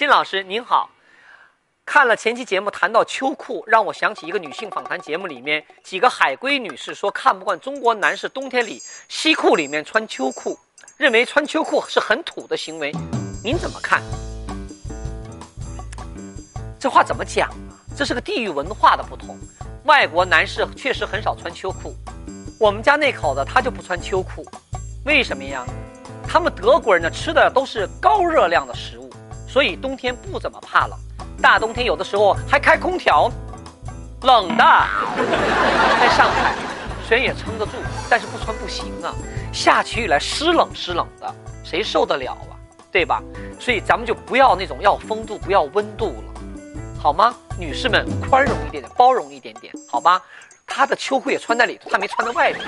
金老师您好，看了前期节目谈到秋裤，让我想起一个女性访谈节目里面几个海归女士说看不惯中国男士冬天里西裤里面穿秋裤，认为穿秋裤是很土的行为，您怎么看？这话怎么讲啊？这是个地域文化的不同，外国男士确实很少穿秋裤，我们家那口子他就不穿秋裤，为什么呀？他们德国人呢吃的都是高热量的食物。所以冬天不怎么怕冷，大冬天有的时候还开空调，冷的。在上海，虽然也撑得住，但是不穿不行啊。下起雨来湿冷湿冷的，谁受得了啊？对吧？所以咱们就不要那种要风度，不要温度了，好吗？女士们宽容一点点，包容一点点，好吧？她的秋裤也穿在里头，她没穿在外头。